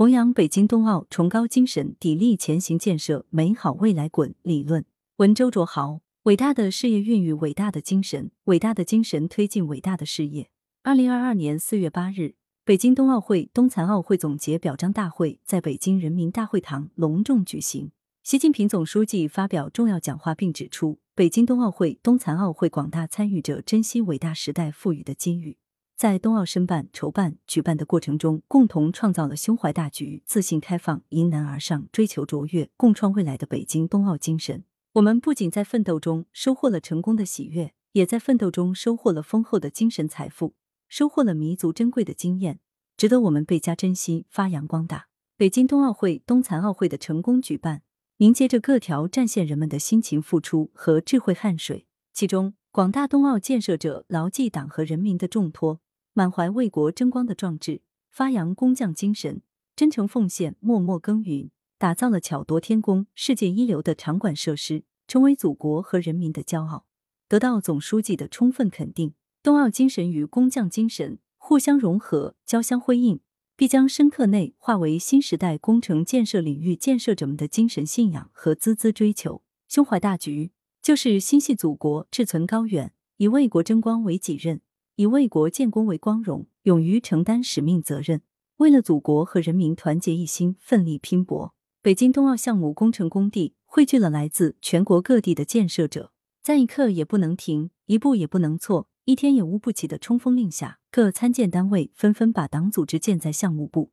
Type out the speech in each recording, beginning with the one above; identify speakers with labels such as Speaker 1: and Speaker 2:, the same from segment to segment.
Speaker 1: 弘扬北京冬奥崇高精神，砥砺前行建设美好未来滚理论。文周卓豪，伟大的事业孕育伟大的精神，伟大的精神推进伟大的事业。二零二二年四月八日，北京冬奥会冬残奥会总结表彰大会在北京人民大会堂隆重举行。习近平总书记发表重要讲话，并指出，北京冬奥会冬残奥会广大参与者珍惜伟大时代赋予的机遇，在冬奥申办、筹办、举办的过程中，共同创造了胸怀大局、自信开放、迎难而上、追求卓越、共创未来的北京冬奥精神。我们不仅在奋斗中收获了成功的喜悦，也在奋斗中收获了丰厚的精神财富。收获了弥足珍贵的经验，值得我们倍加珍惜、发扬光大。北京冬奥会、冬残奥会的成功举办，凝结着各条战线人们的辛勤付出和智慧汗水。其中，广大冬奥建设者牢记党和人民的重托，满怀为国争光的壮志，发扬工匠精神，真诚奉献，默默耕耘，打造了巧夺天工、世界一流的场馆设施，成为祖国和人民的骄傲，得到总书记的充分肯定。冬奥精神与工匠精神互相融合、交相辉映，必将深刻内化为新时代工程建设领域建设者们的精神信仰和孜孜追求。胸怀大局，就是心系祖国、志存高远，以为国争光为己任，以为国建功为光荣，勇于承担使命责任，为了祖国和人民团结一心、奋力拼搏。北京冬奥项目工程工地汇聚了来自全国各地的建设者，在一刻也不能停，一步也不能错。一天也无不起的冲锋令下，各参建单位纷纷把党组织建在项目部，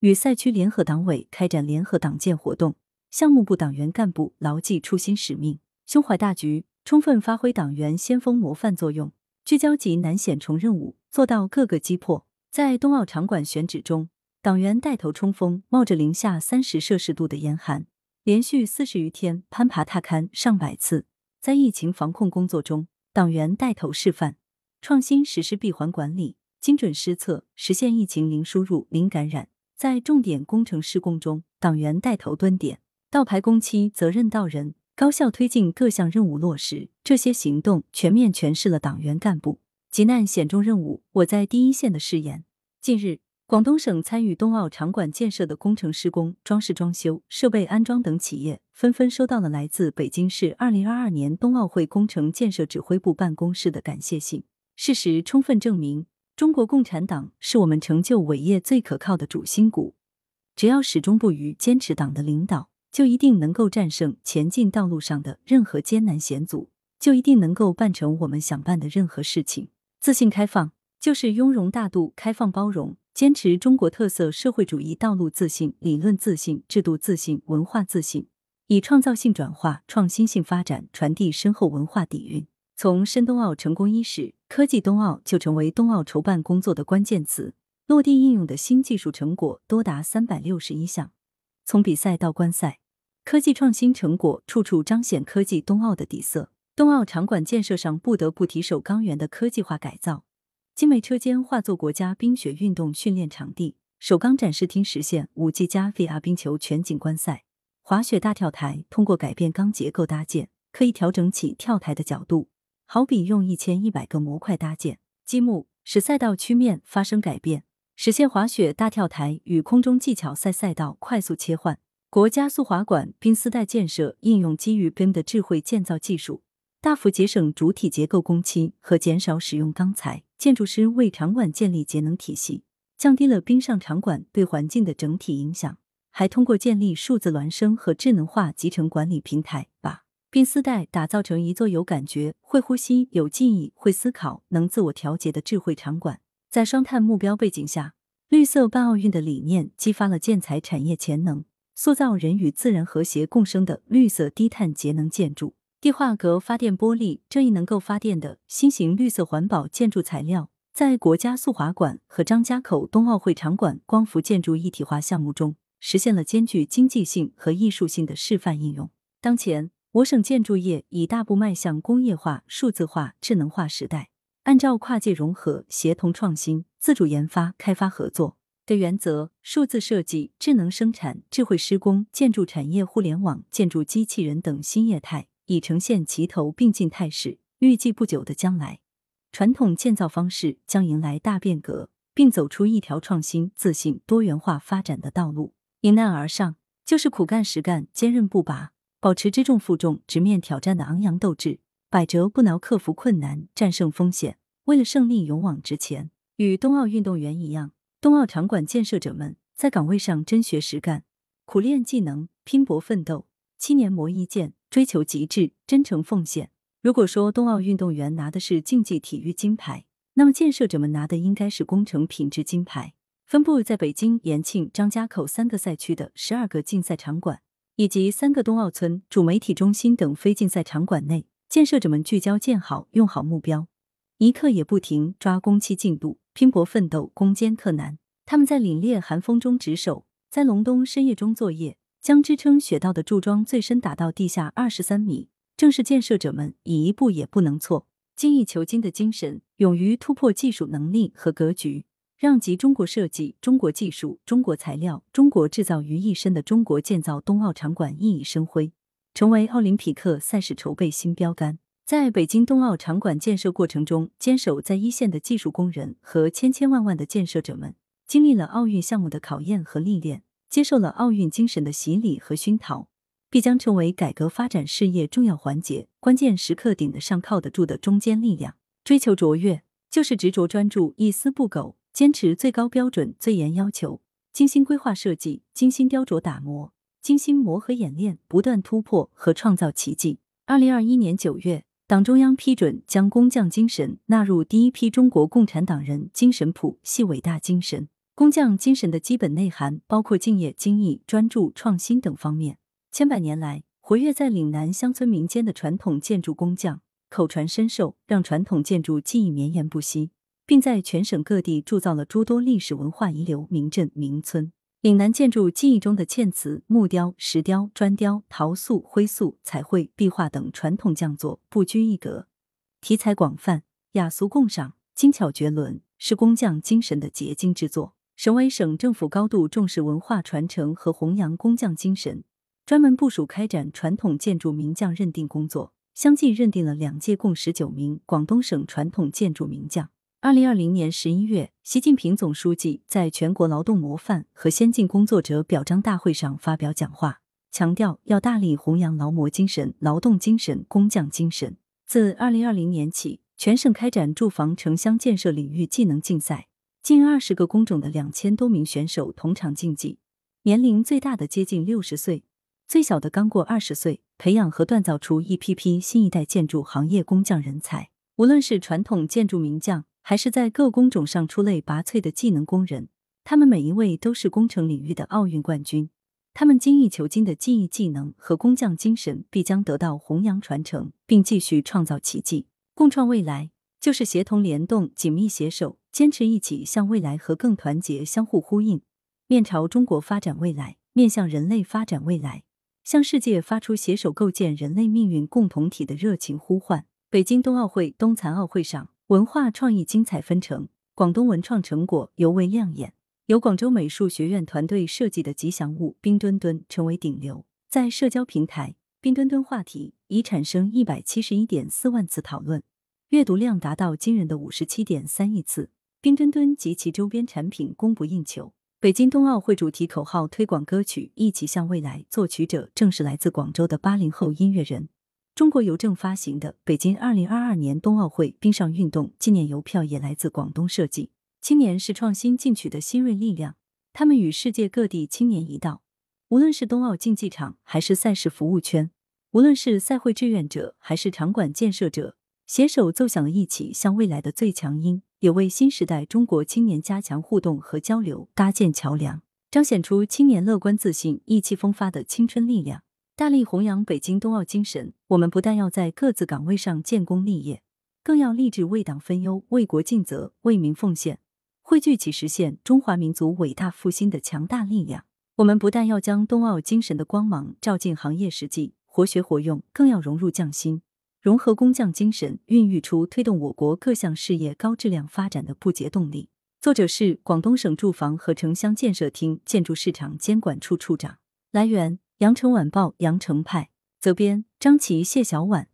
Speaker 1: 与赛区联合党委开展联合党建活动。项目部党员干部牢记初心使命，胸怀大局，充分发挥党员先锋模范作用，聚焦级难险重任务，做到各个击破。在冬奥场馆选址中，党员带头冲锋，冒着零下三十摄氏度的严寒，连续四十余天攀爬踏勘上百次。在疫情防控工作中，党员带头示范。创新实施闭环管理，精准施策，实现疫情零输入、零感染。在重点工程施工中，党员带头蹲点，倒排工期，责任到人，高效推进各项任务落实。这些行动全面诠释了党员干部急难险中任务，我在第一线的誓言。近日，广东省参与冬奥场馆建设的工程施工、装饰装修、设备安装等企业，纷纷收到了来自北京市二零二二年冬奥会工程建设指挥部办公室的感谢信。事实充分证明，中国共产党是我们成就伟业最可靠的主心骨。只要始终不渝坚持党的领导，就一定能够战胜前进道路上的任何艰难险阻，就一定能够办成我们想办的任何事情。自信开放就是雍容大度、开放包容，坚持中国特色社会主义道路自信、理论自信、制度自信、文化自信，以创造性转化、创新性发展，传递深厚文化底蕴。从申冬奥成功伊始，科技冬奥就成为冬奥筹办工作的关键词。落地应用的新技术成果多达三百六十一项。从比赛到观赛，科技创新成果处处彰显科技冬奥的底色。冬奥场馆建设上不得不提首钢园的科技化改造，精美车间化作国家冰雪运动训练场地，首钢展示厅实现五 G 加 VR 冰球全景观赛。滑雪大跳台通过改变钢结构搭建，可以调整起跳台的角度。好比用一千一百个模块搭建积木，使赛道曲面发生改变，实现滑雪大跳台与空中技巧赛赛道快速切换。国家速滑馆冰丝带建设应用基于 BIM 的智慧建造技术，大幅节省主体结构工期和减少使用钢材。建筑师为场馆建立节能体系，降低了冰上场馆对环境的整体影响，还通过建立数字孪生和智能化集成管理平台，把。冰丝带打造成一座有感觉、会呼吸、有记忆、会思考、能自我调节的智慧场馆。在双碳目标背景下，绿色办奥运的理念激发了建材产业潜能，塑造人与自然和谐共生的绿色低碳节能建筑。地化格发电玻璃这一能够发电的新型绿色环保建筑材料，在国家速滑馆和张家口冬奥会场馆光伏建筑一体化项目中，实现了兼具经济性和艺术性的示范应用。当前。我省建筑业已大步迈向工业化、数字化、智能化时代。按照跨界融合、协同创新、自主研发、开发合作的原则，数字设计、智能生产、智慧施工、建筑产业互联网、建筑机器人等新业态已呈现齐头并进态势。预计不久的将来，传统建造方式将迎来大变革。并走出一条创新、自信、多元化发展的道路。迎难而上，就是苦干实干、坚韧不拔，保持知重负重、直面挑战的昂扬斗志，百折不挠，克服困难，战胜风险，为了胜利勇往直前。与冬奥运动员一样，冬奥场馆建设者们在岗位上真学实干，苦练技能，拼搏奋斗，七年磨一剑，追求极致，真诚奉献。如果说冬奥运动员拿的是竞技体育金牌，那么建设者们拿的应该是工程品质金牌。分布在北京、延庆、张家口三个赛区的十二个竞赛场馆，以及三个冬奥村、主媒体中心等非竞赛场馆内，建设者们聚焦建好、用好目标，一刻也不停抓工期进度，拼搏奋斗，攻坚克难。他们在凛冽寒风中值守，在隆冬深夜中作业，将支撑雪道的柱桩最深打到地下二十三米。正是建设者们以一步也不能错、精益求精的精神，勇于突破技术能力和格局。让集中国设计、中国技术、中国材料、中国制造于一身的中国建造冬奥场馆熠熠生辉，成为奥林匹克赛事筹备新标杆。在北京冬奥场馆建设过程中，坚守在一线的技术工人和千千万万的建设者们，经历了奥运项目的考验和历练，接受了奥运精神的洗礼和熏陶，必将成为改革发展事业重要环节。关键时刻顶得上、靠得住的中坚力量。追求卓越，就是执着专注、一丝不苟。坚持最高标准、最严要求，精心规划设计，精心雕琢打磨，精心磨合演练，不断突破和创造奇迹。二零二一年九月，党中央批准将工匠精神纳入第一批中国共产党人精神谱系伟大精神。工匠精神的基本内涵包括敬业、精益、专注、创新等方面。千百年来，活跃在岭南乡村民间的传统建筑工匠口传身授，让传统建筑技艺绵延不息。并在全省各地铸造了诸多历史文化遗留名镇名村。岭南建筑技艺中的嵌瓷、木雕、石雕、砖雕、陶塑、灰塑、彩绘、壁画等传统匠作不拘一格，题材广泛，雅俗共赏，精巧绝伦，是工匠精神的结晶之作。省委省政府高度重视文化传承和弘扬工匠精神，专门部署开展传统建筑名匠认定工作，相继认定了两届共十九名广东省传统建筑名匠。二零二零年十一月，习近平总书记在全国劳动模范和先进工作者表彰大会上发表讲话，强调要大力弘扬劳模精神、劳动精神、工匠精神。自二零二零年起，全省开展住房城乡建设领域技能竞赛，近二十个工种的两千多名选手同场竞技，年龄最大的接近六十岁，最小的刚过二十岁，培养和锻造出一批批新一代建筑行业工匠人才。无论是传统建筑名匠，还是在各工种上出类拔萃的技能工人，他们每一位都是工程领域的奥运冠军。他们精益求精的技艺技能和工匠精神必将得到弘扬传承，并继续创造奇迹。共创未来就是协同联动、紧密携手，坚持一起向未来和更团结相互呼应，面朝中国发展未来，面向人类发展未来，向世界发出携手构建人类命运共同体的热情呼唤。北京冬奥会、冬残奥会上。文化创意精彩纷呈，广东文创成果尤为亮眼。由广州美术学院团队设计的吉祥物冰墩墩成为顶流，在社交平台“冰墩墩”话题已产生一百七十一点四万次讨论，阅读量达到惊人的五十七点三亿次。冰墩墩及其周边产品供不应求。北京冬奥会主题口号推广歌曲《一起向未来》，作曲者正是来自广州的八零后音乐人。中国邮政发行的北京二零二二年冬奥会冰上运动纪念邮票也来自广东设计。青年是创新进取的新锐力量，他们与世界各地青年一道，无论是冬奥竞技场还是赛事服务圈，无论是赛会志愿者还是场馆建设者，携手奏响了一起向未来的最强音，也为新时代中国青年加强互动和交流搭建桥梁，彰显出青年乐观自信、意气风发的青春力量。大力弘扬北京冬奥精神，我们不但要在各自岗位上建功立业，更要立志为党分忧、为国尽责、为民奉献，汇聚起实现中华民族伟大复兴的强大力量。我们不但要将冬奥精神的光芒照进行业实际，活学活用，更要融入匠心，融合工匠精神，孕育出推动我国各项事业高质量发展的不竭动力。作者是广东省住房和城乡建设厅建筑市场监管处处长。来源。羊城晚报羊城派责编张琪谢小婉。